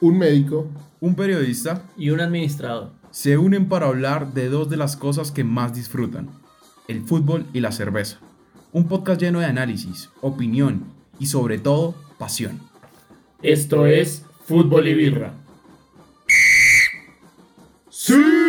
un médico, un periodista y un administrador se unen para hablar de dos de las cosas que más disfrutan, el fútbol y la cerveza. Un podcast lleno de análisis, opinión y sobre todo pasión. Esto es Fútbol y Birra. ¡Sí!